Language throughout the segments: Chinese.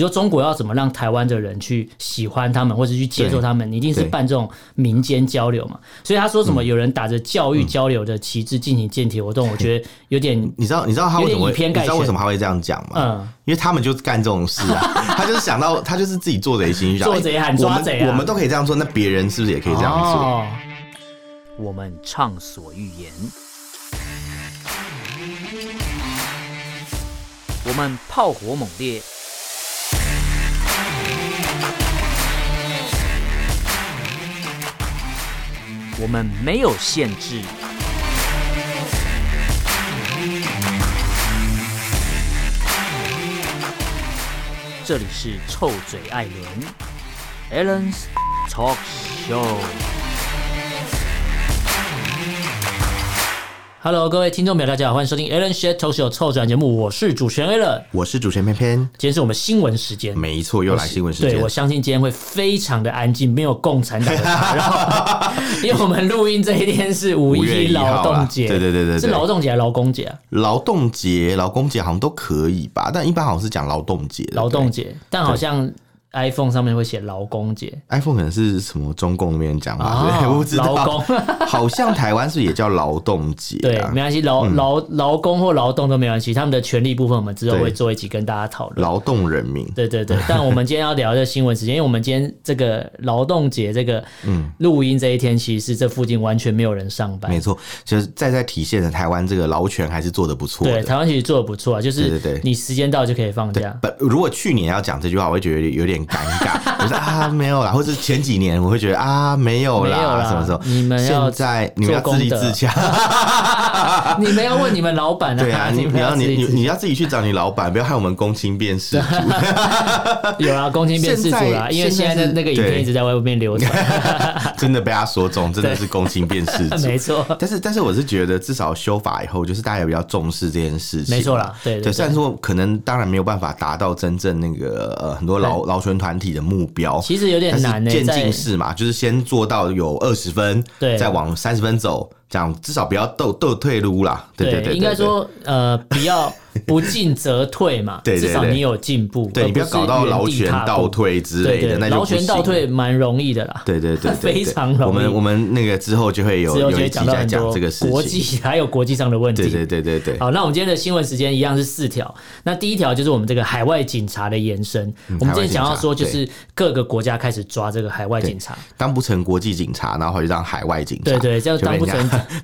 比如说中国要怎么让台湾的人去喜欢他们，或者去接受他们，你一定是办这种民间交流嘛。所以他说什么有人打着教育交流的旗帜进行健体活动，我觉得有点，你知道你知道他为什么偏概全，你知道为什么他会这样讲吗？嗯，因为他们就是干这种事啊，他就是想到他就是自己做贼心虚，做贼喊抓贼啊，我们都可以这样做，那别人是不是也可以这样做？哦，我们畅所欲言，我们炮火猛烈。我们没有限制。这里是臭嘴艾伦。Allen's Talk Show。Hello，各位听众朋友，大家好，欢迎收听 Alan Shed Talk Show 臭嘴节目，我是主持人 Alan，我是主持人偏偏，今天是我们新闻时间，没错，又来新闻时间，对，我相信今天会非常的安静，没有共产党的打扰，因为我们录音这一天是五一劳动节，对对对对，是劳动节还是劳工节啊？劳动节、劳工节好像都可以吧，但一般好像是讲劳动节，劳动节，但好像。iPhone 上面会写劳工节，iPhone 可能是什么中共那边讲嘛？我不知道。劳工 好像台湾是也叫劳动节，对，没关系，劳劳劳工或劳动都没关系，他们的权利部分我们之后会做一集跟大家讨论。劳动人民，对对对。但我们今天要聊的新闻时间，因为我们今天这个劳动节这个嗯录音这一天，其实是这附近完全没有人上班。没错，就是在在体现了台湾这个劳权还是做的不错。对，台湾其实做的不错啊，就是对对，你时间到就可以放假。不，如果去年要讲这句话，我会觉得有点尴尬。我说啊，没有啦，或者前几年我会觉得啊，没有啦，没有啦，什么时候？你们要现在你们要自立自强，你们要问你们老板啊。对啊，你你要你你你要自己去找你老板，不要害我们公亲变世主。有啊，公亲变世主啦，因为现在的那个影片一直在外面流传，真的被他说中，真的是公亲变世主，没错。但是但是我是觉得，至少修法以后，就是大家也比较重视这件事情，没错啦。对对，虽然说可能当然没有办法达到真正那个呃很多劳劳权团体的目标，其实有点难呢。渐进式嘛，就是先做到有二十分，对，再往三十分走。这样至少不要斗斗退路啦，对对对，应该说呃，不要 不进则退嘛，至少你有进步，对，你不要搞到劳权倒退之类的，那就劳权倒退蛮容易的啦，对对 对，非常容易。我们我们那个之后就会有有一集在讲这个事情，国际 还有国际上的问题，对对对对对。好，那我们今天的新闻时间一样是四条，那第一条就是我们这个海外警察的延伸，我们今天想要说就是各个国家开始抓这个海外警察，当不成国际警察，然后回去当海外警察，对对，这样当不成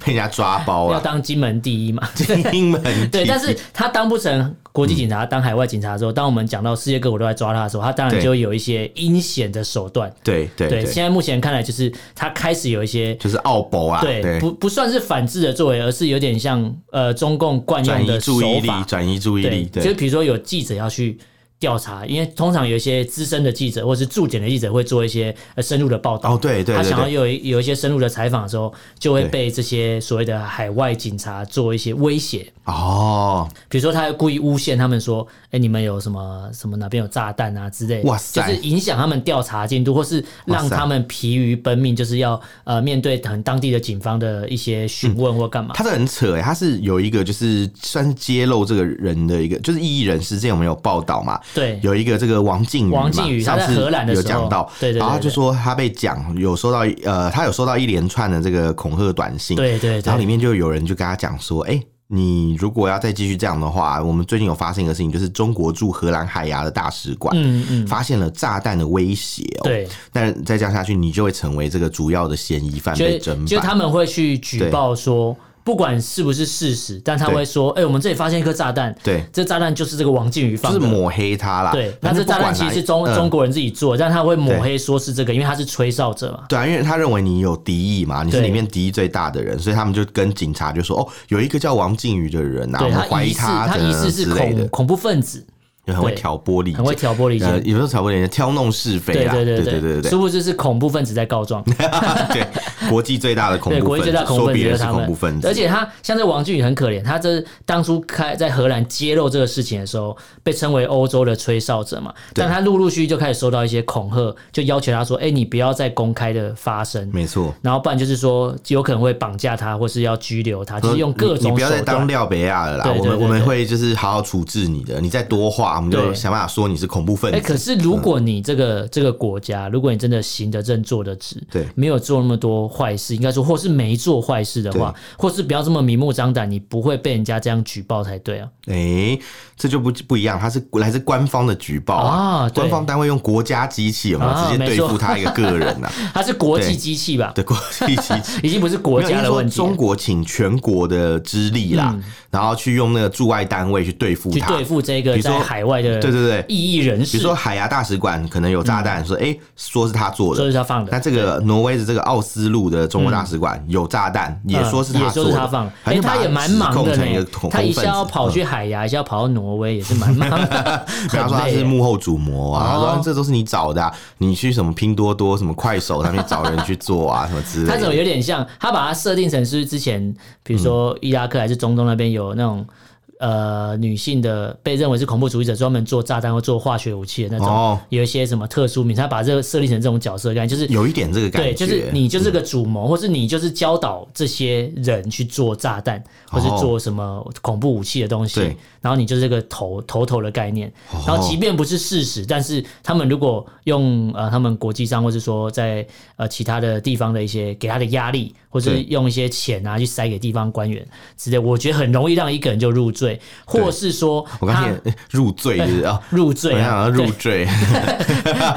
被人家抓。包要当金门第一嘛？金门对，但是他当不成国际警察，当海外警察的时候，当我们讲到世界各国都在抓他的时候，他当然就有一些阴险的手段。对对对，现在目前看来，就是他开始有一些就是奥博啊，对，不不算是反制的作为，而是有点像呃中共惯用的手法，转移注意力。对，就比如说有记者要去。调查，因为通常有一些资深的记者或者是驻检的记者会做一些深入的报道。哦，对对，对，他想要有有一些深入的采访的时候，就会被这些所谓的海外警察做一些威胁。哦，比如说他故意诬陷他们说，哎、欸，你们有什么什么哪边有炸弹啊之类的，哇塞，就是影响他们调查进度，或是让他们疲于奔命，就是要呃面对很当地的警方的一些询问或干嘛。他这很扯哎，他是有一个就是算是揭露这个人的一个，就是异议人士，之前有没有报道嘛？对，有一个这个王靖宇，王靖宇他在荷兰的时候有讲到，对，对对，然后他就说他被讲有收到呃，他有收到一连串的这个恐吓短信，对，对对，然后里面就有人就跟他讲说，哎、欸。你如果要再继续这样的话，我们最近有发生一个事情，就是中国驻荷兰海牙的大使馆，嗯嗯，发现了炸弹的威胁哦。对，但再这样下去，你就会成为这个主要的嫌疑犯被侦办。就他们会去举报说。不管是不是事实，但他会说：“哎、欸，我们这里发现一颗炸弹，对，这炸弹就是这个王靖宇放的，就是抹黑他啦。”对，那这炸弹其实是中、嗯、中国人自己做，但他会抹黑说是这个，因为他是吹哨者嘛。对啊，因为他认为你有敌意嘛，你是里面敌意最大的人，所以他们就跟警察就说：“哦，有一个叫王靖宇的人啊，我们怀疑他，他疑似是恐恐怖分子。”很会挑拨离间，很会挑拨离间，也不是挑拨离间，挑弄是非啊。对对对对对对，殊不知是恐怖分子在告状。对，国际最大的恐怖分子，对，国际最大恐怖分子说别人是恐怖分子。而且他像这王俊宇很可怜，他这当初开在荷兰揭露这个事情的时候，被称为欧洲的吹哨者嘛。但他陆陆续续就开始收到一些恐吓，就要求他说：“哎、欸，你不要再公开的发声。”没错。然后不然就是说有可能会绑架他，或是要拘留他，就是用各种。你不要再当廖北亚了啦，我们我们会就是好好处置你的。你再多话，我们就想办法说你是恐怖分子。哎、欸，可是如果你这个、嗯、这个国家，如果你真的行得正、坐得直，对，没有做那么多坏事，应该说，或是没做坏事的话，或是不要这么明目张胆，你不会被人家这样举报才对啊。哎、欸，这就不不一样，它是来自官方的举报啊，啊官方单位用国家机器有没有直接对付他一个个人呐、啊？他是国际机器吧？对，国际机器 已经不是国家的问题。中国请全国的之力啦、嗯，然后去用那个驻外单位去对付他，去对付这个在海外的对对对异议人士。比如说海牙大使馆可能有炸弹、嗯，说哎、欸，说是他做的，说是他放的。那这个挪威的这个奥斯陆的中国大使馆有炸弹、嗯，也说是他做的，也说是他放的。哎、欸，他也蛮忙的呢，他一下要跑去海牙，嗯、一下要跑到挪威，也是蛮 忙的。他说他是幕后主谋啊，他说这都是你找的、啊，你去什么拼多多、什么快手上面找人去做啊，什么之类的。他怎么有点像？他把它设定成是之前，比如说伊拉克还是中东那边有那种。呃，女性的被认为是恐怖主义者，专门做炸弹或做化学武器的那种，哦、有一些什么特殊名，他把这个设立成这种角色，感觉就是有一点这个感觉，对，就是你就是个主谋、嗯，或是你就是教导这些人去做炸弹，或是做什么恐怖武器的东西，哦、然后你就是这个头头头的概念，然后即便不是事实，但是他们如果用呃他们国际上或是说在呃其他的地方的一些给他的压力，或是用一些钱啊去塞给地方官员之类，我觉得很容易让一个人就入罪。或是说 我刚才入罪是啊，入罪啊，入罪，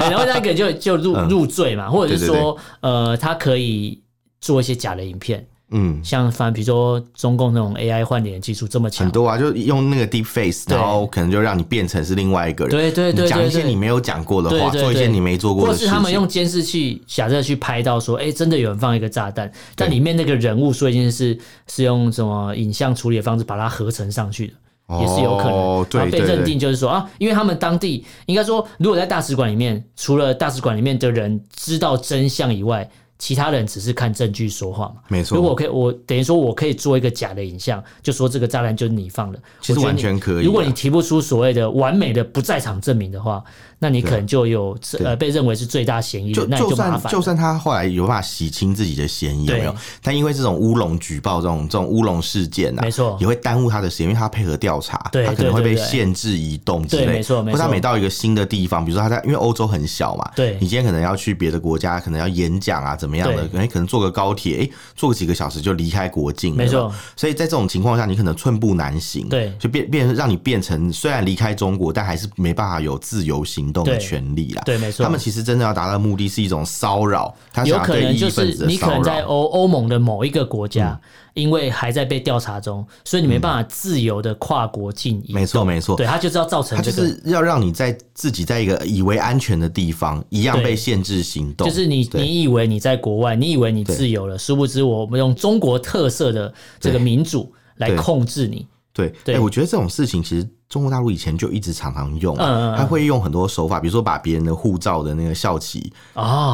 然后那个就就入入罪嘛，或者是说呃，他可以做一些假的影片。嗯，像反正比如说中共那种 AI 换脸技术这么强，很多啊，就用那个 Deep Face，然后可能就让你变成是另外一个人，对对对，讲一些你没有讲过的话，做一些你没做过的事情，或是他们用监视器假设去拍到说，哎、欸，真的有人放一个炸弹，但里面那个人物说一件事是用什么影像处理的方式把它合成上去的，也是有可能，哦、对对对，然后被认定就是说啊，因为他们当地应该说，如果在大使馆里面，除了大使馆里面的人知道真相以外。其他人只是看证据说话嘛，没错。如果我可以，我等于说我可以做一个假的影像，就说这个炸弹就是你放的，其实完全可以。如果你提不出所谓的完美的不在场证明的话。那你可能就有呃被认为是最大嫌疑就麻烦。就算他后来有办法洗清自己的嫌疑，有没有？但因为这种乌龙举报这种这种乌龙事件啊，没错，也会耽误他的时间，因为他配合调查，他可能会被限制移动之类。没错，没错。或他每到一个新的地方，比如说他在，因为欧洲很小嘛，对，你今天可能要去别的国家，可能要演讲啊，怎么样的？可能可能坐个高铁，哎，坐个几个小时就离开国境，没错。所以在这种情况下，你可能寸步难行，对，就变变让你变成虽然离开中国，但还是没办法有自由行动的权利。对，没错。他们其实真的要达到的目的是一种骚扰，有可能就是你可能在欧欧盟的某一个国家，嗯，因为还在被调查中，所以你没办法自由的跨国境移。没错，没错。对，他就是要造成，这个，就是要让你在自己在一个以为安全的地方，一样被限制行动。就是你你以为你在国外，你以为你自由了，殊不知我们用中国特色的这个民主来控制你。对，对，我觉得这种事情其实。中国大陆以前就一直常常用，他会用很多手法，比如说把别人的护照的那个效期，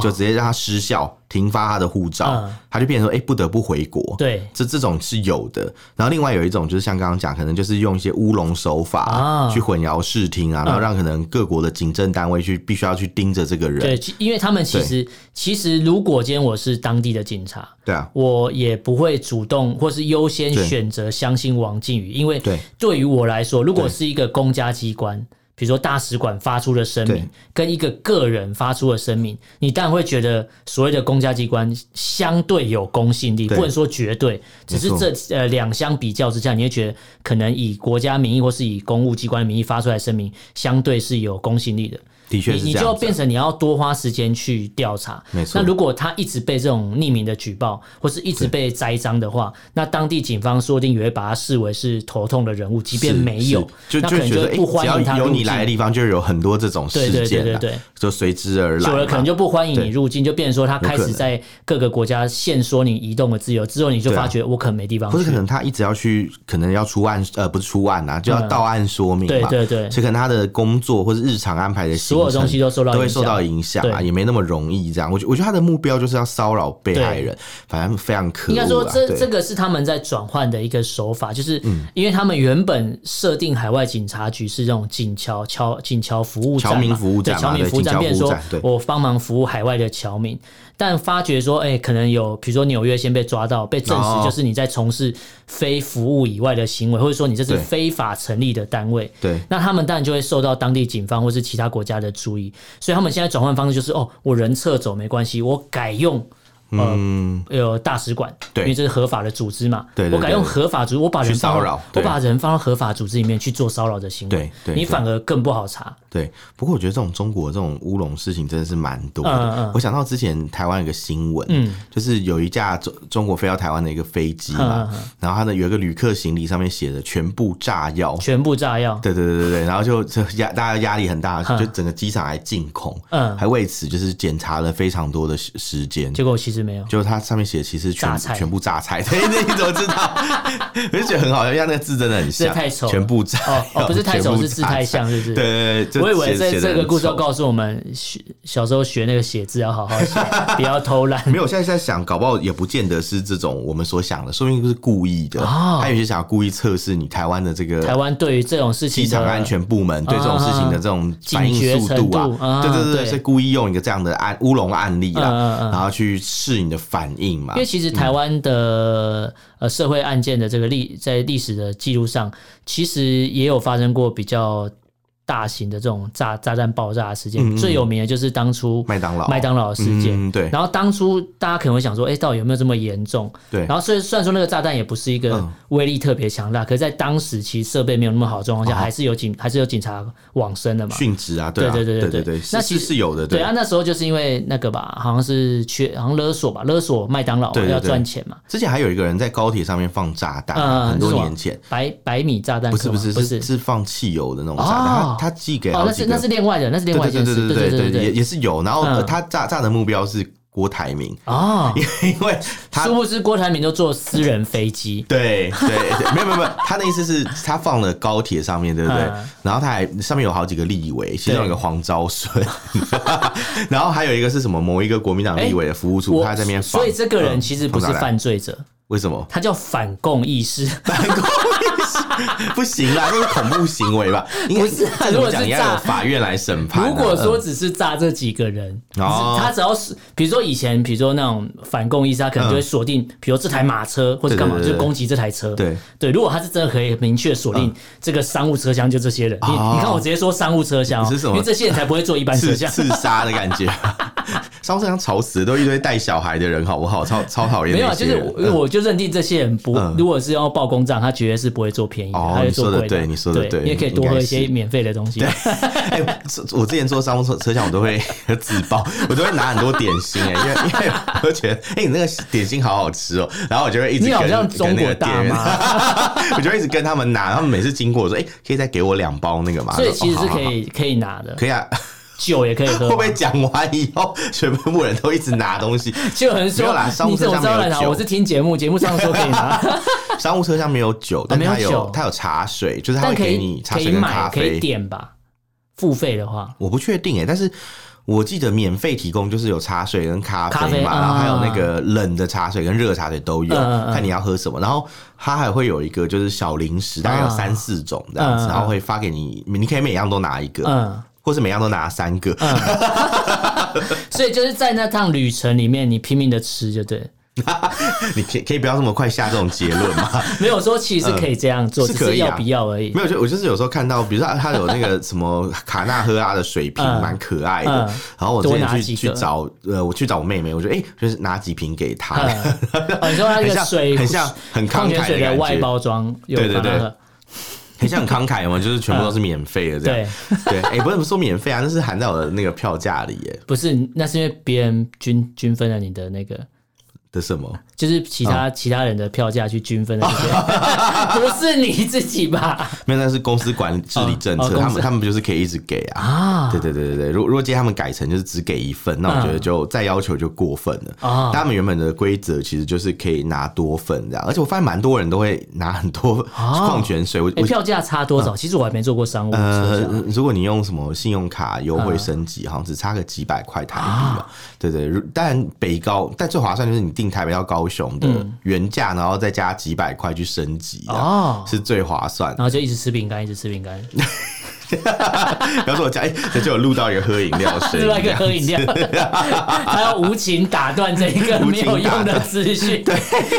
就直接让他失效。停发他的护照，嗯，他就变成说，哎、欸，不得不回国。对，这这种是有的。然后另外有一种就是像刚刚讲，可能就是用一些乌龙手法去混淆视听啊，嗯，然后让可能各国的警政单位去必须要去盯着这个人。对，因为他们其实其实如果今天我是当地的警察，对啊，我也不会主动或是优先选择相信王靖宇，因为对。于我来说，如果是一个公家机关。比如说大使馆发出的声明，跟一个个人发出的声明，你当然会觉得所谓的公家机关相对有公信力，不能说绝对，只是这呃两相比较之下，你会觉得可能以国家名义或是以公务机关的名义发出来的声明，相对是有公信力的。的确，你就变成你要多花时间去调查。没错。那如果他一直被这种匿名的举报，或是一直被栽赃的话，那当地警方说不定也会把他视为是头痛的人物，即便没有，就就觉得不欢迎他。有你来的地方，就有很多这种事件，对对对对，就随之而来。久了可能就不欢迎你入境，就变成说他开始在各个国家限缩你移动的自由。之后你就发觉我可能没地方去。或者可能他一直要去，可能要出案，呃，不是出案啊，就要到案说明嘛。对对对。所以可能他的工作或者日常安排的。所有东西都受到都会受到影响啊，也没那么容易这样。我觉我觉得他的目标就是要骚扰被害人，反正非常可恶。应该说这这个是他们在转换的一个手法，就是因为他们原本设定海外警察局是这种警侨侨警侨服务站，侨民服务站，侨民服务站变成说我帮忙服务海外的侨民。但发觉说，哎、欸，可能有，比如说纽约先被抓到，被证实就是你在从事非服务以外的行为，或者说你这是非法成立的单位。对，那他们当然就会受到当地警方或是其他国家的注意，所以他们现在转换方式就是，哦，我人撤走没关系，我改用。嗯，有大使馆，对，因为这是合法的组织嘛。对，我改用合法组织，我把人骚扰，我把人放到合法组织里面去做骚扰的行为，对，你反而更不好查。对，不过我觉得这种中国这种乌龙事情真的是蛮多的。我想到之前台湾有个新闻，嗯，就是有一架中中国飞到台湾的一个飞机嘛，然后它呢有一个旅客行李上面写的全部炸药，全部炸药，对对对对对，然后就压大家压力很大，就整个机场还惊恐，嗯，还为此就是检查了非常多的时时间，结果其实。没有，就是它上面写其实全全部榨菜，对，那你怎么知道？我就觉得很好笑，因为那个字真的很像，太丑，全部炸哦，不是 太丑，是字太像，是不是？对对对，我以为这这个故事要告诉我们，学小时候学那个写字要好好写，不要偷懒。没有，现在在想，搞不好也不见得是这种我们所想的，说不定是故意的。他有些想要故意测试你台湾的这个台湾对于这种事情机场安全部门对这种事情的这种反应速度啊，对对对，是故意用一个这样的案乌龙案例啦，然后去。试你的反应嘛？因为其实台湾的呃社会案件的这个历在历史的记录上，其实也有发生过比较。大型的这种炸炸弹爆炸的事件，最有名的就是当初麦当劳麦当劳的事件。嗯、对，然后当初大家可能会想说，哎、欸，到底有没有这么严重？对。然后虽虽然说那个炸弹也不是一个威力特别强大，嗯、可是在当时其实设备没有那么好的状况下，还是有警还是有警察往生的嘛？殉职啊，对啊，对对对对对。那其实是有的。对，对啊，那时候就是因为那个吧，好像是缺，好像勒索吧，勒索麦当劳要赚钱嘛。之前还有一个人在高铁上面放炸弹，嗯、很多年前，百百米炸弹，不是不是不是是放汽油的那种炸弹，他他寄给那。是那是另外的，那是另外一件事，对对对对对，也也是有。然后他炸炸的目标是郭台铭啊，因为他殊不知郭台铭就坐私人飞机，对对，没有没有没有，他的意思是他放了高铁上面对不对？然后他还上面有好几个立委，其中有一个黄昭顺，然后还有一个是什么某一个国民党立委的服务处，他在那边放，所以这个人其实不是犯罪者。为什么？他叫反共意识，反共 不行啦，这是恐怖行为吧？不是，如果是炸，法院来审判。如果说只是炸这几个人，他只要是，比如说以前，比如说那种反共意识，他可能就会锁定，比如这台马车或者干嘛，就攻击这台车。对对，如果他是真的可以明确锁定这个商务车厢，就这些人。你你看，我直接说商务车厢，因为这些人才不会坐一般车厢，刺杀的感觉。商务车厢吵死的都一堆带小孩的人，好不好？超超讨厌。没有，就是我。就认定这些人不，如果是要报公账，他绝对是不会做便宜的，他会做贵的。对，你说的对，你也可以多喝一些免费的东西。哎，我之前坐商务车车厢，我都会 自爆，我都会拿很多点心哎，因为因为我都觉得，哎，你那个点心好好吃哦，然后我就会一直跟那个店员，我就一直跟他们拿，他们每次经过我说，哎，可以再给我两包那个嘛？所以其实是可以可以拿的，可以啊。酒也可以喝。会不会讲完以后，全部人都一直拿东西？就有人说，你怎么知道来拿？我是听节目，节目上说可以拿。商务车上没有酒，但它有它有茶水，就是它会给你茶水跟咖啡，可以点吧？付费的话，我不确定哎，但是我记得免费提供就是有茶水跟咖啡嘛，然后还有那个冷的茶水跟热茶水都有，看你要喝什么。然后它还会有一个就是小零食，大概有三四种这样子，然后会发给你，你可以每样都拿一个。或是每样都拿三个，嗯，所以就是在那趟旅程里面，你拼命的吃就对。你可可以不要这么快下这种结论吗？没有说其实可以这样做，是可以要不要而已。没有，就我就是有时候看到，比如说他有那个什么卡纳赫拉的水瓶，蛮可爱的。然后我之前去去找呃，我去找我妹妹，我觉得哎，就是拿几瓶给她。你说那个水很像很慷慨的外包装，对对对。很像很慷慨嘛，就是全部都是免费的这样。对，哎，不是说免费啊，那是含在我的那个票价里耶。不是，那是因为别人均均分了你的那个的什么就是其他、嗯、其他人的票价去均分的这些，不是你自己吧？没有，那是公司管治理政策，他们他们不就是可以一直给啊？啊，对对对对对。如果如果今天他们改成就是只给一份，那我觉得就再要求就过分了。他们原本的规则其实就是可以拿多份这样，而且我发现蛮多人都会拿很多矿泉水。我、欸、票价差多少？嗯、其实我还没做过商务。呃，如果你用什么信用卡优惠升级，好像只差个几百块台币啊。对对，但北高但最划算就是你订台北到高雄的原价，然后再加几百块去升级哦，是最划算。然后就一直吃饼干，一直吃饼干。然后说我讲，哎、欸，这就有录到一个喝饮料声，另外一个喝饮料，他要无情打断这一个 没有用的资讯，对，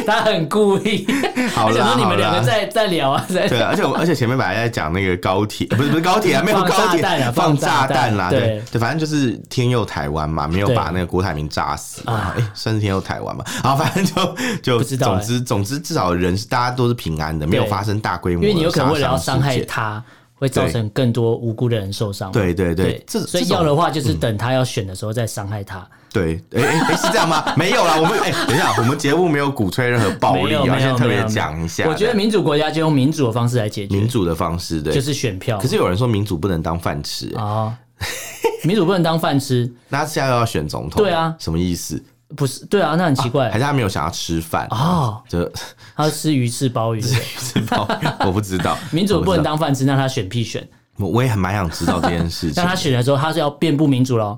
他很故意。好了，你们两个在在聊啊，在对啊，而且我而且前面本来在讲那个高铁，不是不是高铁啊，没有高铁，放炸弹啦，对。对，反正就是天佑台湾嘛，没有把那个郭台铭炸死啊，哎，算是天佑台湾嘛，好，反正就就总之总之至少人是大家都是平安的，没有发生大规模，因为你有可能为了要伤害他。会造成更多无辜的人受伤。对对对，这所以要的话就是等他要选的时候再伤害他。对，哎哎，是这样吗？没有啦，我们哎，等一下，我们节目没有鼓吹任何暴力啊，先特别讲一下。我觉得民主国家就用民主的方式来解决。民主的方式，对，就是选票。可是有人说民主不能当饭吃啊，民主不能当饭吃，那现在又要选总统，对啊，什么意思？不是，对啊，那很奇怪，还是他没有想要吃饭啊？就他吃鱼翅鲍鱼，吃鲍鱼，我不知道。民主不能当饭吃，那他选屁选？我我也很蛮想知道这件事情。但他选的时候，他是要遍布民主喽，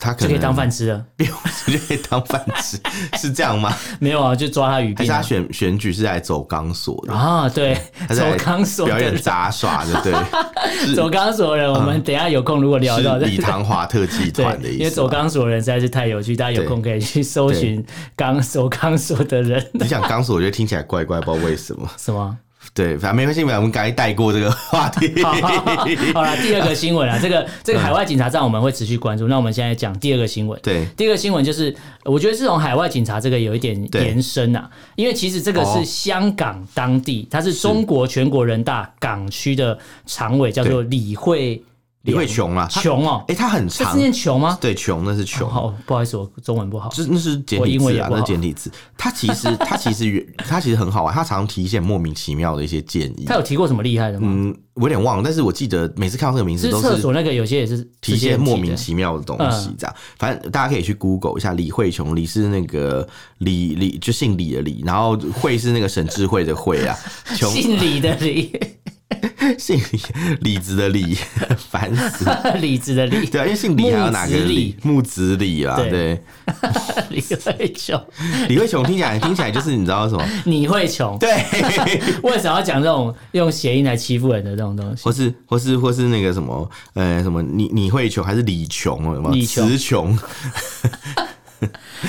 他可以当饭吃了，遍布就可以当饭吃，是这样吗？没有啊，就抓他语病。还是他选选举是来走钢索的啊？对，走钢索表演杂耍的，对。走钢索的人，我们等下有空如果聊到李唐华特技团的意思，因为走钢索的人实在是太有趣，大家有空可以去搜寻钢走钢索的人。你讲钢索，我觉得听起来怪怪，不知道为什么。什么？对，反正没关系，我们赶快带过这个话题。好了，第二个新闻啊，这个这个海外警察站我们会持续关注。那我们现在讲第二个新闻。对，第二个新闻就是，我觉得是从海外警察这个有一点延伸啊，因为其实这个是香港当地，它是中国全国人大港区的常委，叫做李慧。李慧琼啊，琼哦，哎，他很长，是念琼吗？对，琼那是琼。哦，不好意思，我中文不好。就是那是简体字啊，那是简体字。他其实他其实他其实很好玩，他常常提一些莫名其妙的一些建议。他有提过什么厉害的吗？嗯，我有点忘了，但是我记得每次看到这个名字都是。厕所那个有些也是提一些莫名其妙的东西，这样。反正大家可以去 Google 一下李慧琼，李是那个李李就姓李的李，然后慧是那个沈智慧的慧啊，姓李的李。姓李，李子的李，烦死！李子的李，对啊，因为姓李还有哪个李？木子李啊，对。李慧琼，李慧琼听起来听起来就是你知道什么？你会穷？对。为什么要讲这种用谐音来欺负人的这种东西？或是或是或是那个什么？呃，什么？你你会穷还是李穷？什么？李词穷？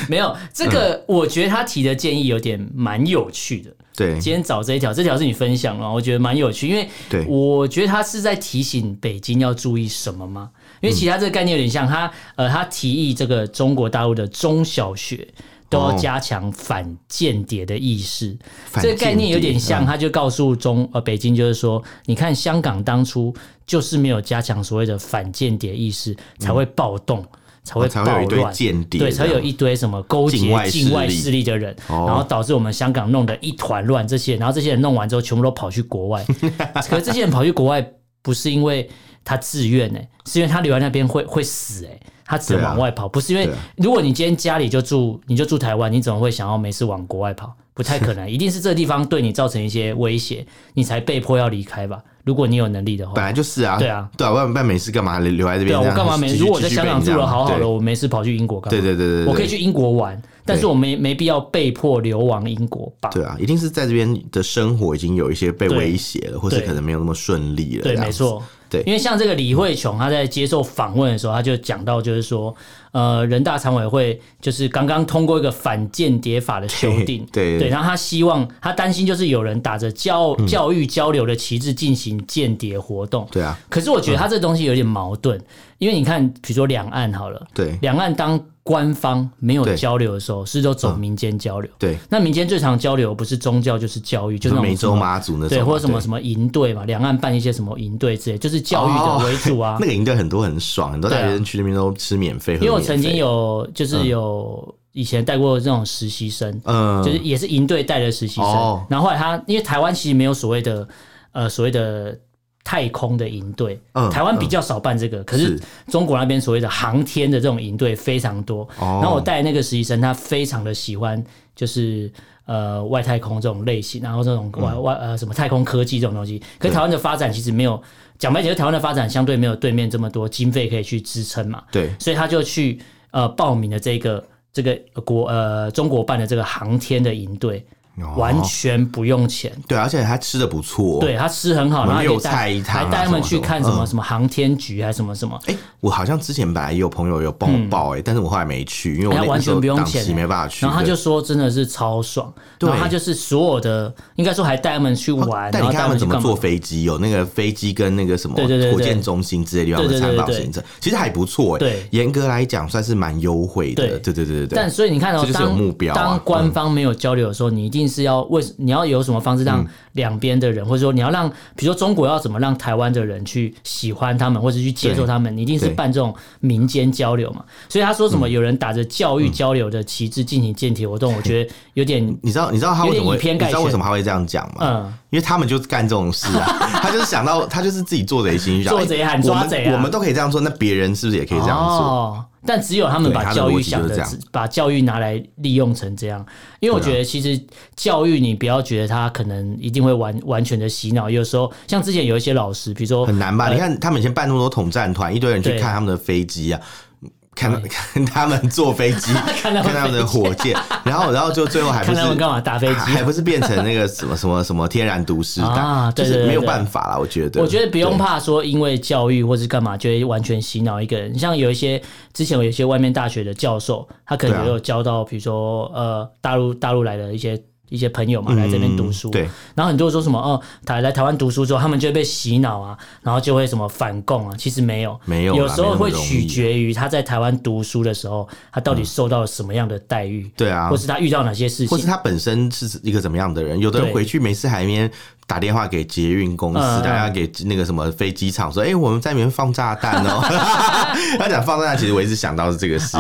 没有这个，我觉得他提的建议有点蛮有趣的。对，今天找这一条，这条是你分享了，我觉得蛮有趣，因为我觉得他是在提醒北京要注意什么吗？因为其他这个概念有点像他，呃，他提议这个中国大陆的中小学都要加强反间谍的意识，哦、这个概念有点像，他就告诉中呃北京，就是说，你看香港当初就是没有加强所谓的反间谍意识，才会暴动。嗯才会暴乱，对，才有一堆什么勾结境外势力的人，然后导致我们香港弄得一团乱。这些，然后这些人弄完之后，全部都跑去国外。可是这些人跑去国外，不是因为他自愿呢，是因为他留在那边会会死哎，他只能往外跑。不是因为，如果你今天家里就住，你就住台湾，你怎么会想要没事往国外跑？不太可能，一定是这个地方对你造成一些威胁，你才被迫要离开吧。如果你有能力的话，本来就是啊，对啊，对啊，我办没事干嘛留在这边？对啊，我干嘛没？如果我在香港住了好好的，我没事跑去英国干嘛？对对对对，我可以去英国玩，但是我没没必要被迫流亡英国吧？对啊，一定是在这边的生活已经有一些被威胁了，或是可能没有那么顺利了。对，没错。对，因为像这个李慧琼，他在接受访问的时候，他就讲到，就是说，呃，人大常委会就是刚刚通过一个反间谍法的修订，对对，然后他希望，他担心就是有人打着教教育交流的旗帜进行间谍活动，对啊。可是我觉得他这东西有点矛盾，因为你看，比如说两岸好了，对，两岸当。官方没有交流的时候，是都走民间交流。对，那民间最常交流不是宗教就是教育，就是美洲妈祖那种，对，或者什么什么营队嘛，两岸办一些什么营队之类，就是教育的为主啊。那个营队很多很爽，很多大学生去那边都吃免费。因为我曾经有就是有以前带过这种实习生，嗯，就是也是营队带的实习生。哦、然后后来他因为台湾其实没有所谓的呃所谓的太空的营队，嗯，台湾比较少办这个，嗯、可是中国那边所谓的航天的这种营队非常多。哦、然后我带那个实习生，他非常的喜欢就是呃外太空这种类型，然后这种外外呃什么太空科技这种东西。可是台湾的发展其实没有讲白点，台湾的发展相对没有对面这么多经费可以去支撑嘛。对，所以他就去呃报名了这个。这个国呃，中国办的这个航天的营队。完全不用钱，对，而且他吃的不错，对他吃很好，然后有菜一汤，还带他们去看什么什么航天局还是什么什么。哎，我好像之前本来也有朋友有帮我报，哎，但是我后来没去，因为我完全不用钱，没办法去。然后他就说真的是超爽，然后他就是所有的，应该说还带他们去玩，但你看他们怎么坐飞机，有那个飞机跟那个什么火箭中心之类地方的参访行程，其实还不错，哎，对，严格来讲算是蛮优惠的，对。对对对对。但所以你看到当当官方没有交流的时候，你一定是要为。你要有什么方式让两边的人，嗯、或者说你要让，比如说中国要怎么让台湾的人去喜欢他们，或者去接受他们，你一定是办这种民间交流嘛。所以他说什么有人打着教育交流的旗帜进行建体活动，嗯、我觉得 有点，你知道你知道他为什么会你知道为什么他会这样讲吗？嗯，因为他们就干这种事啊，他就是想到他就是自己做贼心虚，做贼喊抓贼、啊，我们都可以这样做，那别人是不是也可以这样做？哦但只有他们把教育想的，把教育拿来利用成这样，因为我觉得其实教育你不要觉得他可能一定会完完全的洗脑，有时候像之前有一些老师，比如说很难吧？你看他们以前办那么多统战团，一堆人去看他们的飞机啊。看看他们坐飞机，看他们的火箭，然后然后就最后还不是干嘛打飞机，还不是变成那个什么什么什么天然毒师啊？就是没有办法了，我觉得。我觉得不用怕说，因为教育或是干嘛，就会完全洗脑一个人。像有一些之前有一些外面大学的教授，他可能也有教到，比如说呃大陆大陆来的一些。一些朋友嘛来这边读书，对，然后很多人说什么哦，台来台湾读书之后，他们就会被洗脑啊，然后就会什么反共啊，其实没有，没有，有时候会取决于他在台湾读书的时候，他到底受到了什么样的待遇，对啊，或是他遇到哪些事情，或是他本身是一个怎么样的人，有的人回去没事还没。打电话给捷运公司，打电话给那个什么飞机场，说：“哎，我们在里面放炸弹哦。”他讲放炸弹，其实我一直想到是这个事情。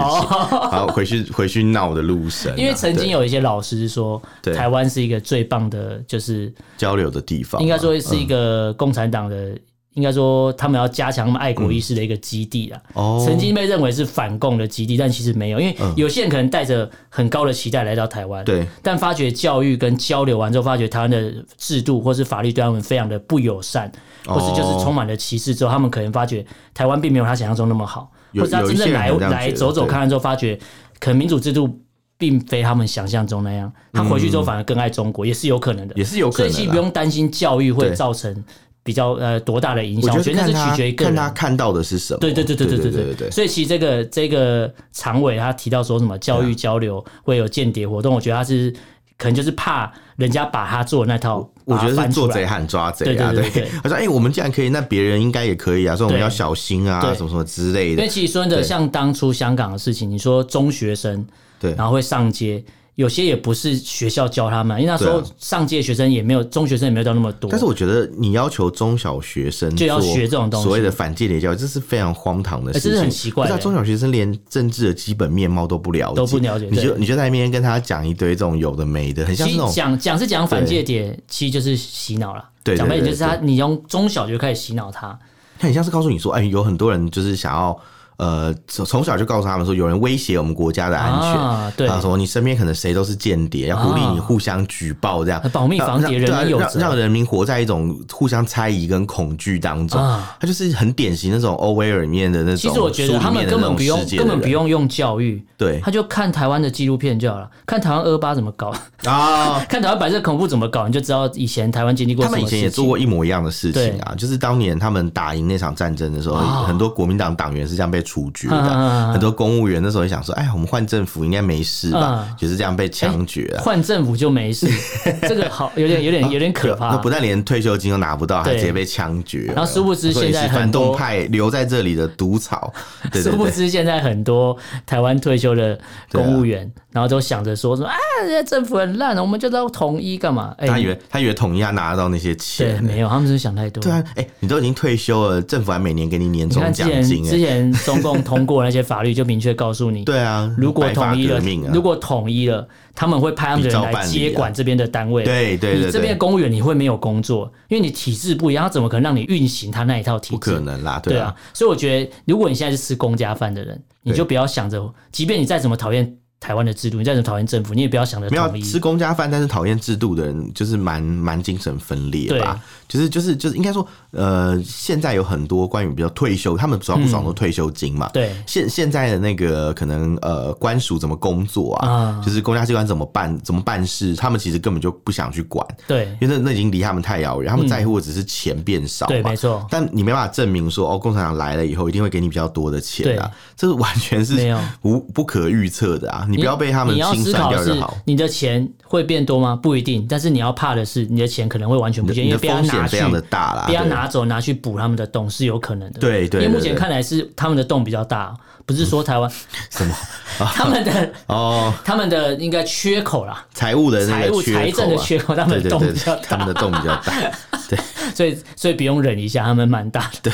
然后回去回去闹的路神，因为曾经有一些老师说，台湾是一个最棒的，就是交流的地方，应该说是一个共产党的。应该说，他们要加强他们爱国意识的一个基地啦。哦，曾经被认为是反共的基地，但其实没有，因为有些人可能带着很高的期待来到台湾，对，但发觉教育跟交流完之后，发觉台湾的制度或是法律对他们非常的不友善，或是就是充满了歧视之后，他们可能发觉台湾并没有他想象中那么好，或者他真正来来走走看看之后，发觉可能民主制度并非他们想象中那样，他回去之后反而更爱中国，也是有可能的，也是有可能，所以其实不用担心教育会造成。比较呃多大的影响？我觉得那是取决于看他看到的是什么。对对对对对对对对。所以其实这个这个常委他提到说什么教育交流会有间谍活动，我觉得他是可能就是怕人家把他做的那套，我觉得是做贼喊抓贼啊。对，他说：“哎，我们既然可以，那别人应该也可以啊。所以我们要小心啊，什么什么之类的。”因为其实说的像当初香港的事情，你说中学生对，然后会上街。有些也不是学校教他们，因为那时候上届学生也没有，中学生也没有教那么多。但是我觉得你要求中小学生就要学这种东西，所谓的反间谍教育，这是非常荒唐的事情，这是很奇怪。不知道中小学生连政治的基本面貌都不了解，都不了解，你就你就在那边跟他讲一堆这种有的没的，很像那种讲讲是讲反间谍，其实就是洗脑了。对，讲白点就是他，你从中小就开始洗脑他，他很像是告诉你说，哎，有很多人就是想要。呃，从从小就告诉他们说，有人威胁我们国家的安全，啊，对，说你身边可能谁都是间谍，要鼓励你互相举报，这样。保密防谍，人民让让人民活在一种互相猜疑跟恐惧当中。他就是很典型那种欧威尔里面的那种。其实我觉得他们根本不用，根本不用用教育，对，他就看台湾的纪录片就好了，看台湾二八怎么搞。啊，看台湾白色恐怖怎么搞，你就知道以前台湾经历过。他们以前也做过一模一样的事情啊，就是当年他们打赢那场战争的时候，很多国民党党员是这样被处决的。很多公务员那时候也想说，哎，我们换政府应该没事吧？就是这样被枪决了。换政府就没事，这个好有点有点有点可怕。那不但连退休金都拿不到，还直接被枪决。然后殊不知现在反动派留在这里的毒草。殊不知现在很多台湾退休的公务员，然后就想着说说啊，人家政府很烂，我们就要统一干嘛？他以为他以为统一要拿到那些钱，对，没有，他们是想太多。对啊，哎，你都已经退休了，政府还每年给你年终奖金。之前中共通过那些法律，就明确告诉你，对啊，如果统一了，如果统一了。他们会派他们的人来接管这边的单位，对对对，你这边的公务员你会没有工作，因为你体制不一样，他怎么可能让你运行他那一套体制？不可能啦，对啊。所以我觉得，如果你现在是吃公家饭的人，你就不要想着，即便你再怎么讨厌。台湾的制度，你再怎么讨厌政府，你也不要想着统一。没有吃公家饭，但是讨厌制度的人，就是蛮蛮精神分裂吧。就是就是就是，应该说，呃，现在有很多关于比较退休，他们主要不爽都退休金嘛。对。现现在的那个可能呃，官署怎么工作啊？就是公家机关怎么办怎么办事，他们其实根本就不想去管。对。因为那那已经离他们太遥远，他们在乎的只是钱变少。对，没错。但你没办法证明说，哦，共产党来了以后一定会给你比较多的钱啊。这是完全是无不可预测的啊！你不要被他们。思考的是你的钱会变多吗？不一定，但是你要怕的是你的钱可能会完全不见，因为被他拿去，被他拿走拿去补他们的洞是有可能的。对对，因为目前看来是他们的洞比较大，不是说台湾什么？他们的哦，他们的应该缺口啦，财务的财务财政的缺口，他们的洞比较大，他们的洞比较大，对，所以所以不用忍一下，他们蛮大的。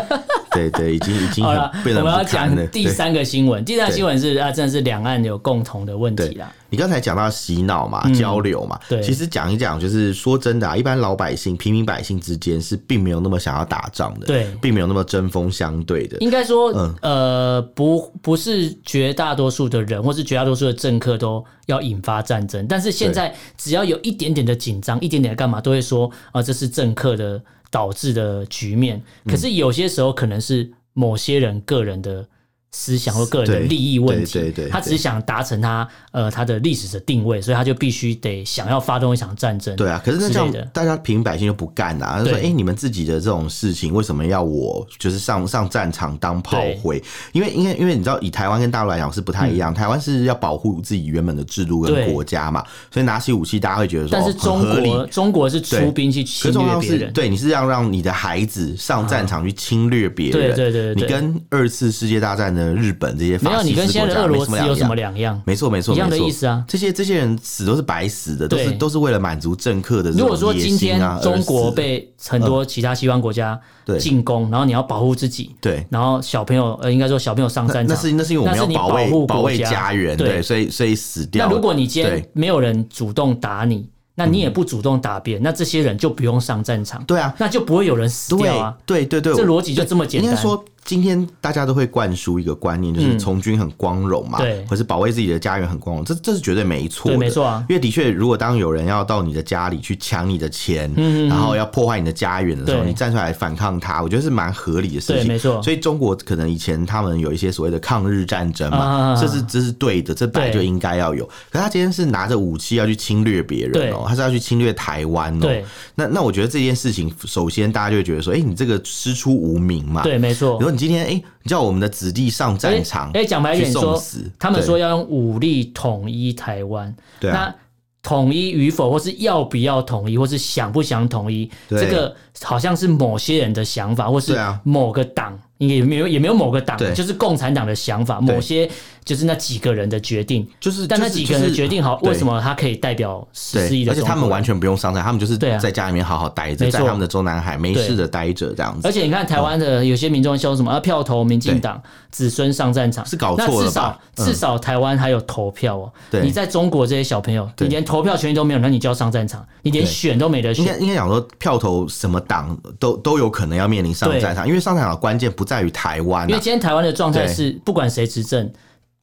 对对，已经已经好了。我们要讲第三个新闻，第三个新闻是啊，真的是两岸有共同的问题啦。你刚才讲到洗脑嘛，交流嘛，对，其实讲一讲，就是说真的啊，一般老百姓、平民百姓之间是并没有那么想要打仗的，对，并没有那么针锋相对的。应该说，嗯呃，不不是绝大多数的人，或是绝大多数的政客都要引发战争，但是现在只要有一点点的紧张，一点点的干嘛，都会说啊，这是政客的导致的局面。可是有些时候可能是某些人个人的。思想或个人的利益问题，他只是想达成他呃他的历史的定位，所以他就必须得想要发动一场战争。对啊，可是那这样大家平民百姓就不干啊，说哎、欸，你们自己的这种事情为什么要我就是上上战场当炮灰？因为因为因为你知道，以台湾跟大陆来讲是不太一样，嗯、台湾是要保护自己原本的制度跟国家嘛，所以拿起武器大家会觉得说，但是中国中国是出兵去侵略别人，对，你是要让你的孩子上战场去侵略别人，对对对，你跟二次世界大战的。日本这些没有，你跟现在的俄罗斯有什么两样？没错，没错，一样的意思啊。这些这些人死都是白死的，都是都是为了满足政客的。如果说今天中国被很多其他西方国家进攻，然后你要保护自己，对，然后小朋友呃，应该说小朋友上战场，那是那是因为我们要保卫保卫家园，对，所以所以死掉。那如果你今天没有人主动打你，那你也不主动打别人，那这些人就不用上战场，对啊，那就不会有人死掉啊。对对对，这逻辑就这么简单。今天大家都会灌输一个观念，就是从军很光荣嘛，对，或是保卫自己的家园很光荣，这这是绝对没错的，没错啊。因为的确，如果当有人要到你的家里去抢你的钱，嗯然后要破坏你的家园的时候，你站出来反抗他，我觉得是蛮合理的事情，没错。所以中国可能以前他们有一些所谓的抗日战争嘛，这是这是对的，这本来就应该要有。可是他今天是拿着武器要去侵略别人哦，他是要去侵略台湾哦。那那我觉得这件事情，首先大家就会觉得说，哎，你这个师出无名嘛，对，没错。你今天哎。叫我们的子弟上战场，哎，讲白一点说，他们说要用武力统一台湾，那统一与否，或是要不要统一，或是想不想统一，这个好像是某些人的想法，或是某个党。也没有也没有某个党，就是共产党的想法，某些就是那几个人的决定，就是但那几个人的决定好，为什么他可以代表十四亿的？而且他们完全不用上台，他们就是在家里面好好待着，在他们的中南海没事的待着这样子。而且你看台湾的有些民众说什么啊，票投民进党，子孙上战场，是搞错了？至少至少台湾还有投票哦。你在中国这些小朋友，你连投票权利都没有，那你就要上战场，你连选都没得选。应该应该讲说，票投什么党都都有可能要面临上战场，因为上战场的关键不在于台湾，因为今天台湾的状态是，不管谁执政，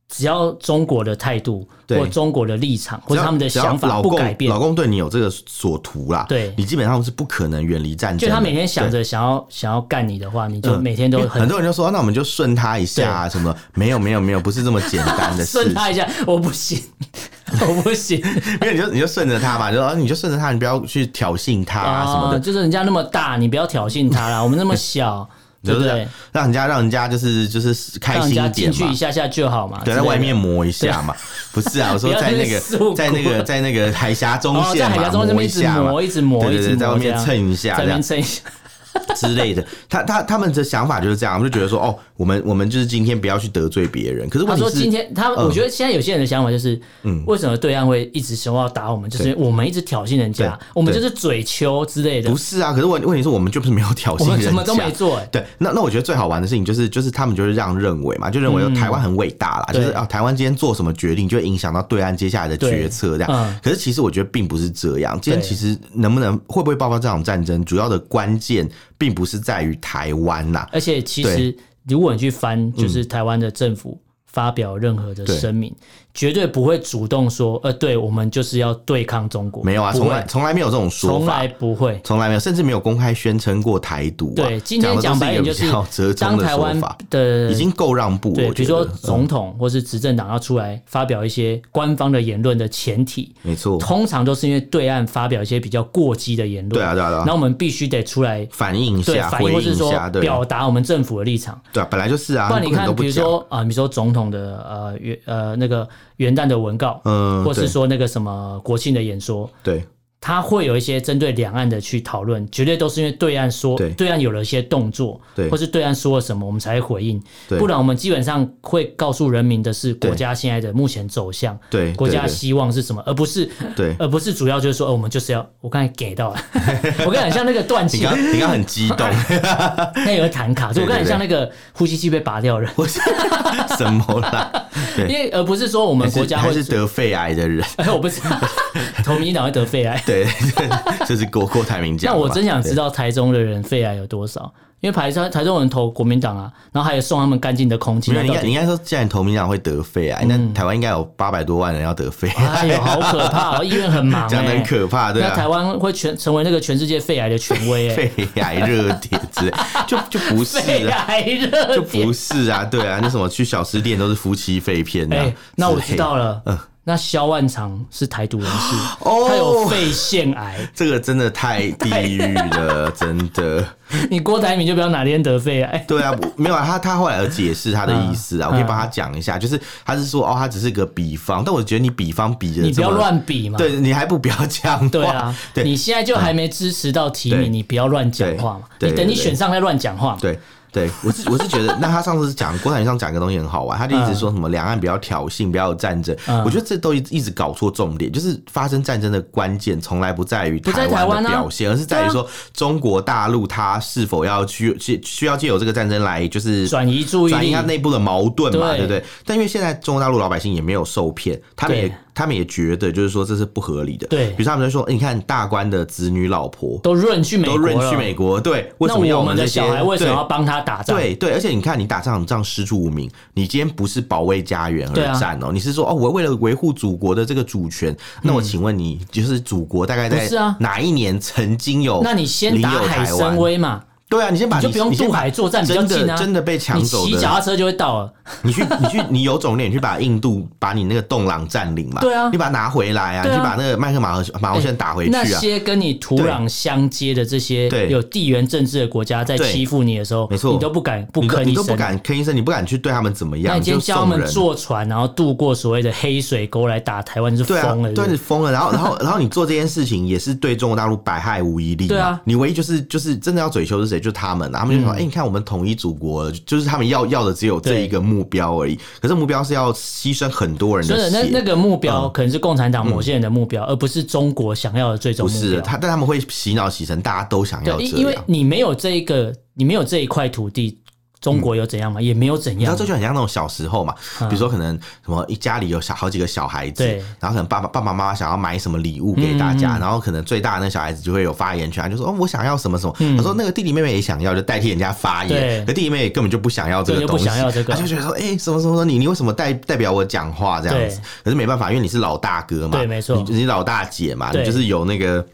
只要中国的态度或中国的立场或者他们的想法不改变，老公对你有这个所图啦，对你基本上是不可能远离战争。就他每天想着想要想要干你的话，你就每天都很多人就说，那我们就顺他一下啊什么？没有没有没有，不是这么简单的 事。顺他一下，我不行，我不行，因为你就你就顺着他嘛，就说你就顺着他，你不要去挑衅他啊什么的。就是人家那么大，你不要挑衅他啦。我们那么小。就是让人家让人家就是就是开心一点嘛，一下下就好嘛，对，在外面磨一下嘛，不是啊，我说在那个在那个在那个海峡中线嘛，磨一下嘛，一直磨，一直磨，对对对，在外面蹭一下，在外面蹭一下，之类的。他他他们的想法就是这样，我们就觉得说，哦，我们我们就是今天不要去得罪别人。可是问题是，他说今天他，我觉得现在有些人的想法就是，嗯，为什么对岸会一直想要打我们？就是我们一直挑衅人家，我们就是嘴秋之类的。不是啊，可是问问题是我们就是没有挑衅人家，什么都没做。对，那那我觉得最好玩的事情就是就是他们就是这样认为嘛，就认为台湾很伟大啦，就是啊，台湾今天做什么决定就会影响到对岸接下来的决策这样。可是其实我觉得并不是这样，今天其实能不能会不会爆发这场战争，主要的关键并不是在于台湾呐，而且其实如果你去翻，就是台湾的政府发表任何的声明。绝对不会主动说，呃，对，我们就是要对抗中国。没有啊，从来从来没有这种说法，从来不会，从来没有，甚至没有公开宣称过台独。对，今天讲白点就是，当台湾的已经够让步了。对，比如说总统或是执政党要出来发表一些官方的言论的前提，没错，通常都是因为对岸发表一些比较过激的言论。对啊，对啊，对啊。那我们必须得出来反映一下，反映或是说表达我们政府的立场。对啊，本来就是啊。不然你看，比如说啊，比如说总统的呃元呃那个元旦的文告。嗯，或是说那个什么国庆的演说，对，他会有一些针对两岸的去讨论，绝对都是因为对岸说，对，对岸有了一些动作，对，或是对岸说了什么，我们才会回应，对，不然我们基本上会告诉人民的是国家现在的目前走向，对，国家希望是什么，而不是，对，而不是主要就是说，哦，我们就是要，我刚才给到了，我跟你讲，像那个断气，你刚你刚很激动，那有个弹卡，所以我跟你讲，像那个呼吸器被拔掉了，什么啦？因为而不是说我们国家会是得肺癌的人，哎，我不知道，投民进党会得肺癌，对，这 是郭郭台铭讲。那我真想知道台中的人肺癌有多少。因为台中台中人投国民党啊，然后还有送他们干净的空气。应该应该说，既然投民党会得肺癌，那台湾应该有八百多万人要得肺癌。哎呦，好可怕！医院很忙，讲的很可怕，对啊。那台湾会全成为那个全世界肺癌的权威，肺癌热点之类，就就不是肺癌热点，就不是啊，对啊，那什么去小吃店都是夫妻肺片的。那我知道了，嗯。那萧万长是台独人士，他有肺腺癌，这个真的太地狱了，真的。你郭台铭就不要哪天得肺癌。对啊，没有啊，他他后来有解释他的意思啊，我可以帮他讲一下，就是他是说哦，他只是个比方，但我觉得你比方比的，你不要乱比嘛，对，你还不不要讲话，对啊，你现在就还没支持到提名，你不要乱讲话嘛，你等你选上再乱讲话，对。对，我是我是觉得，那他上次讲郭台铭上讲一个东西很好玩，他就一直说什么两岸不要挑衅，不要有战争。嗯、我觉得这都一一直搞错重点，就是发生战争的关键从来不在于台湾的表现，啊、而是在于说中国大陆它是否要去需需要借由这个战争来就是转移注意力，转移它内部的矛盾嘛，对不对？但因为现在中国大陆老百姓也没有受骗，他们也。他们也觉得，就是说这是不合理的。对，比如说他们就说：“你看大官的子女老婆都润去美国，都润去美国，对，为什么要我们的小孩为什么要帮他打仗？对对，而且你看，你打仗这样师出无名，你今天不是保卫家园而战哦，你是说哦，我为了维护祖国的这个主权。那我请问你，就是祖国大概在哪一年曾经有？那你先打海参崴嘛。”对啊，你先把你就不用渡海作战比较近啊，真的被抢走，你骑脚踏车就会到了。你去，你去，你有种点，你去把印度，把你那个洞朗占领嘛。对啊，你把它拿回来啊，你去把那个麦克马和马洪线打回去啊。那些跟你土壤相接的这些有地缘政治的国家在欺负你的时候，没错，你都不敢不吭一声，你都不敢吭一声，你不敢去对他们怎么样？那你今天教他们坐船，然后渡过所谓的黑水沟来打台湾，是疯了，对，你疯了。然后，然后，然后你做这件事情也是对中国大陆百害无一利。对啊，你唯一就是就是真的要嘴求是谁？就他们，他们就说。哎，你看，我们统一祖国，就是他们要要的只有这一个目标而已。可是目标是要牺牲很多人的血。那那个目标可能是共产党某些人的目标，而不是中国想要的最终目标。不是他，但他们会洗脑洗成大家都想要这样。因为你没有这一个，你没有这一块土地。中国有怎样吗？也没有怎样。然后这就很像那种小时候嘛，比如说可能什么一家里有小好几个小孩子，然后可能爸爸爸爸妈妈想要买什么礼物给大家，然后可能最大的那小孩子就会有发言权，就说哦，我想要什么什么。他说那个弟弟妹妹也想要，就代替人家发言。可弟弟妹妹根本就不想要这个东西，他就觉得说哎，什么什么你你为什么代代表我讲话这样子？可是没办法，因为你是老大哥嘛，对，没错，你老大姐嘛，你就是有那个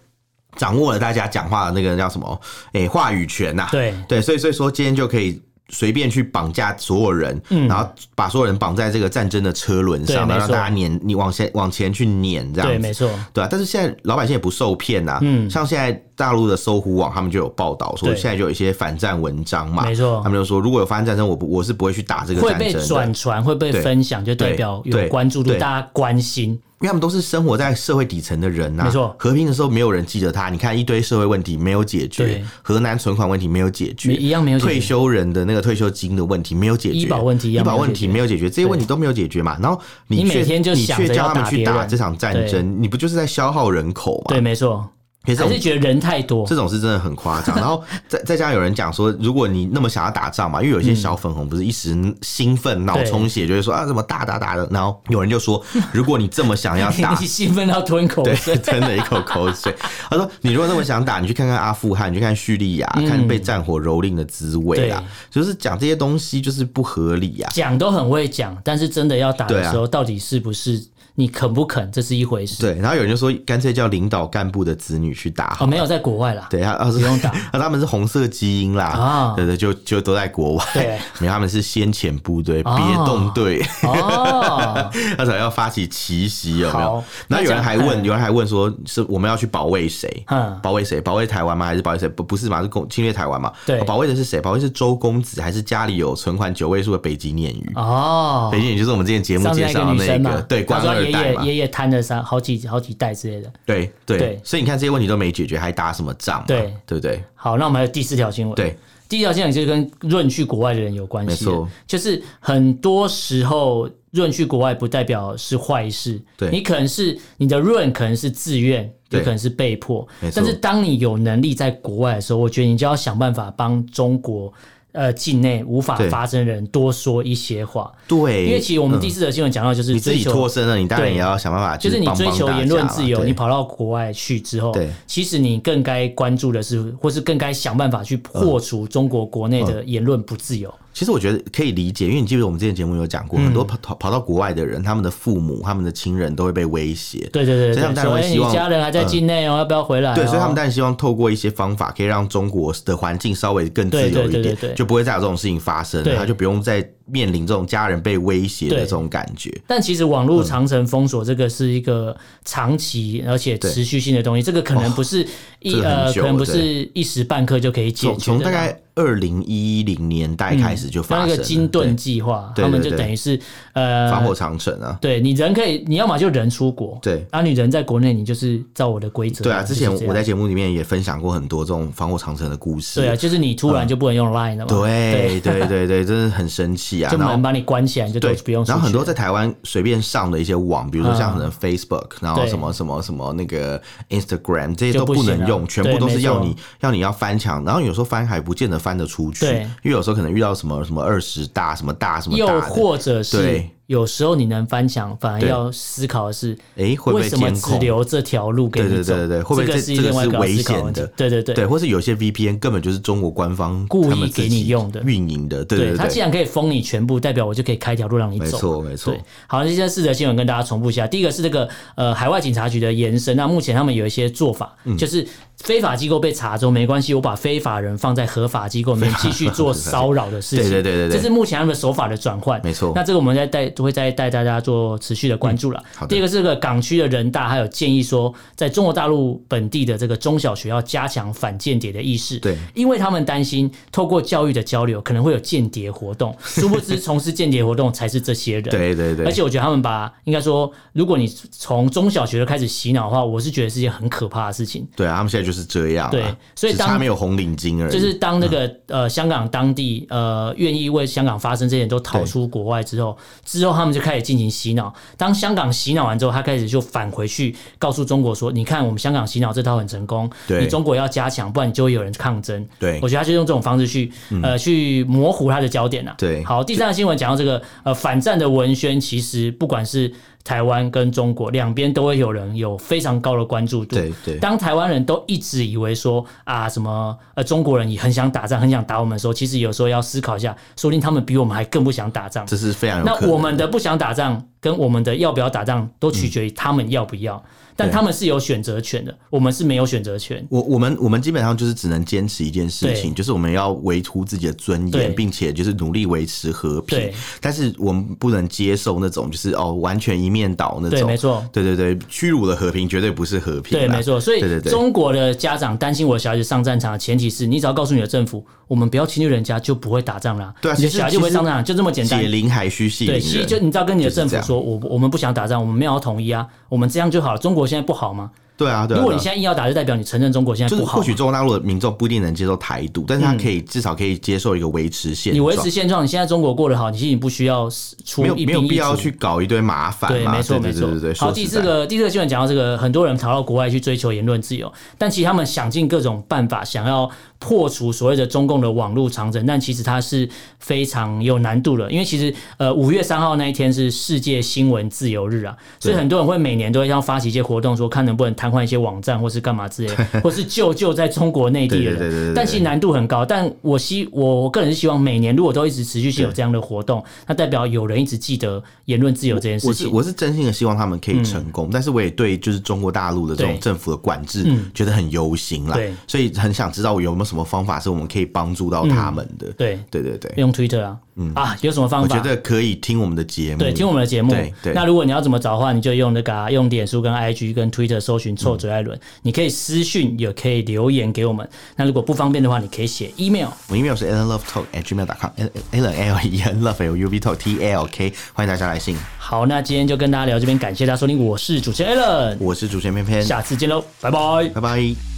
掌握了大家讲话的那个叫什么哎话语权呐。对对，所以所以说今天就可以。随便去绑架所有人，嗯、然后把所有人绑在这个战争的车轮上，然后让大家碾你往前往前去碾，这样子，对，没错，对啊。但是现在老百姓也不受骗呐、啊，嗯，像现在大陆的搜狐网他们就有报道说，现在就有一些反战文章嘛，没错，他们就说如果有发生战争，我不我是不会去打这个战争，会被转传，会被分享，就代表有关注度，大家关心。因为他们都是生活在社会底层的人呐，没错。和平的时候没有人记得他，你看一堆社会问题没有解决，河南存款问题没有解决，一样没有解决。退休人的那个退休金的问题没有解决，医保问题，医保问题没有解决，这些问题都没有解决嘛。然后你每天就你却叫他们去打这场战争，你不就是在消耗人口吗？对，没错。还是觉得人太多，这种是真的很夸张。然后再再加上有人讲说，如果你那么想要打仗嘛，因为有一些小粉红不是一时兴奋脑充血，就会说啊怎么打打打的。然后有人就说，如果你这么想要打，你兴奋到吞口水，吞了一口口水。他说，你如果那么想打，你去看看阿富汗，你去看叙利亚，看被战火蹂躏的滋味啊。就是讲这些东西就是不合理啊。讲都很会讲，但是真的要打的时候，到底是不是？你肯不肯，这是一回事。对，然后有人就说，干脆叫领导干部的子女去打。哦，没有在国外啦。对，他不用打，那 他们是红色基因啦。啊，对对，就就都在国外。对，因为他们是先遣部队，别动队。哦，他才要发起奇袭，有没有？那有人还问，有人还问说，是我们要去保卫谁？嗯，保卫谁？保卫台湾吗？还是保卫谁？不，不是嘛？是攻侵略台湾嘛？对，保卫的是谁？保卫是周公子，还是家里有存款九位数的北极鲶鱼？哦，北极鲶鱼就是我们之前节目介绍的那个，对，官二。爷爷爷爷摊了三好几好几代之类的，对对，所以你看这些问题都没解决，还打什么仗？对对不对？好，那我们还有第四条新闻。对，第一条新闻就是跟润去国外的人有关系。就是很多时候润去国外不代表是坏事。对，你可能是你的润可能是自愿，也可能是被迫。但是当你有能力在国外的时候，我觉得你就要想办法帮中国。呃，境内无法发声的人多说一些话，对，因为其实我们第四则新闻讲到，就是你自己脱身了，你当然也要想办法，就是你追求言论自由，你跑到国外去之后，对，其实你更该关注的是，或是更该想办法去破除中国国内的言论不自由。其实我觉得可以理解，因为你记得我们之前节目有讲过，很多跑跑到国外的人，他们的父母、他们的亲人都会被威胁。对对对，所以他们当然会希望你家人还在境内哦，要不要回来？对，所以他们当然希望透过一些方法，可以让中国的环境稍微更自由一点，就不会再有这种事情发生，他就不用再面临这种家人被威胁的这种感觉。但其实网络长城封锁这个是一个长期而且持续性的东西，这个可能不是一呃，可能不是一时半刻就可以解决的。从大概。二零一零年代开始就发生那个金盾计划，他们就等于是呃防火长城啊。对，你人可以，你要么就人出国，对，然后你人在国内，你就是照我的规则。对啊，之前我在节目里面也分享过很多这种防火长城的故事。对啊，就是你突然就不能用 Line 了嘛。对对对对，真的很生气啊！就门把你关起来，就对不用。然后很多在台湾随便上的一些网，比如说像可能 Facebook，然后什么什么什么那个 Instagram，这些都不能用，全部都是要你要你要翻墙，然后有时候翻还不见得翻得出去。因为有时候可能遇到什么什么二十大什么大什么大，又或者是。有时候你能翻墙，反而要思考的是，哎，会不会为什么只留这条路给你走？对对对对，会不会这这个是危险的？对对对，对，或是有些 VPN 根本就是中国官方故意给你用的、运营的。对对，他既然可以封你全部，代表我就可以开条路让你走。没错没错。好，这些四则新闻跟大家重复一下。第一个是这个呃海外警察局的延伸，那目前他们有一些做法，就是非法机构被查之后没关系，我把非法人放在合法机构里面 继续做骚扰的事情。对对对对，这是目前他们的手法的转换。没错。那这个我们在带都会再带大家。做持续的关注了。嗯、第二个是这个港区的人大，还有建议说，在中国大陆本地的这个中小学要加强反间谍的意识。对，因为他们担心透过教育的交流，可能会有间谍活动。殊不知，从事间谍活动才是这些人。对对对。而且我觉得他们把应该说，如果你从中小学就开始洗脑的话，我是觉得是件很可怕的事情。对啊，他们现在就是这样。对，所以当他没有红领巾而已。就是当那个、嗯、呃香港当地呃愿意为香港发生这些人都逃出国外之后，之后他们就开始进行。洗脑，当香港洗脑完之后，他开始就返回去告诉中国说：“你看，我们香港洗脑这套很成功，你中国要加强，不然你就会有人抗争。”对，我觉得他就用这种方式去、嗯、呃去模糊他的焦点了。对，好，第三个新闻讲到这个呃反战的文宣，其实不管是。台湾跟中国两边都会有人有非常高的关注度。对对。当台湾人都一直以为说啊什么呃中国人也很想打仗，很想打我们的时候，其实有时候要思考一下，说不定他们比我们还更不想打仗。这是非常有。那我们的不想打仗跟我们的要不要打仗，都取决于他们要不要。嗯但他们是有选择权的，我们是没有选择权。我我们我们基本上就是只能坚持一件事情，就是我们要维护自己的尊严，并且就是努力维持和平。但是我们不能接受那种就是哦完全一面倒那种。对，没错。对对对，屈辱的和平绝对不是和平。对，没错。所以中国的家长担心我的小孩子上战场的前提是你只要告诉你的政府，我们不要侵略人家，就不会打仗啦。对啊，你的小孩就不会上战场，就这么简单。解铃还须系铃人。对，其实就你只要跟你的政府说。说我我们不想打仗，我们没有要统一啊，我们这样就好了。中国现在不好吗？对啊，对啊。如果你现在硬要打，就代表你承认中国现在不好。或许中国大陆的民众不一定能接受台独，但是他可以至少可以接受一个维持现状。你维持现状，你现在中国过得好，你其实不需要出没有没有必要去搞一堆麻烦。对，没错没错。对对。好，第四个第四个新闻讲到这个，很多人逃到国外去追求言论自由，但其实他们想尽各种办法想要破除所谓的中共的网络长征，但其实它是非常有难度的，因为其实呃五月三号那一天是世界新闻自由日啊，所以很多人会每年都会要发起一些活动，说看能不能瘫痪一些网站。或是干嘛之类，或是救救在中国内地的人，但其实难度很高。但我希我个人是希望每年如果都一直持续性有这样的活动，那代表有人一直记得言论自由这件事情。我是我是真心的希望他们可以成功，但是我也对就是中国大陆的这种政府的管制觉得很忧心啦。对，所以很想知道我有没有什么方法是我们可以帮助到他们的。对对对对，用 Twitter 啊。嗯啊，有什么方法？我觉得可以听我们的节目，对，听我们的节目。对，对，那如果你要怎么找的话，你就用那个用脸书跟 IG 跟 Twitter 搜寻“臭嘴艾伦”，你可以私讯，也可以留言给我们。那如果不方便的话，你可以写 email。我 email 是 allenlovetalk@gmail.com，allen l e n love l u v talk t l k，欢迎大家来信。好，那今天就跟大家聊这边，感谢大家收听，我是主持人 Allen，我是主持人偏偏，下次见喽，拜拜，拜拜。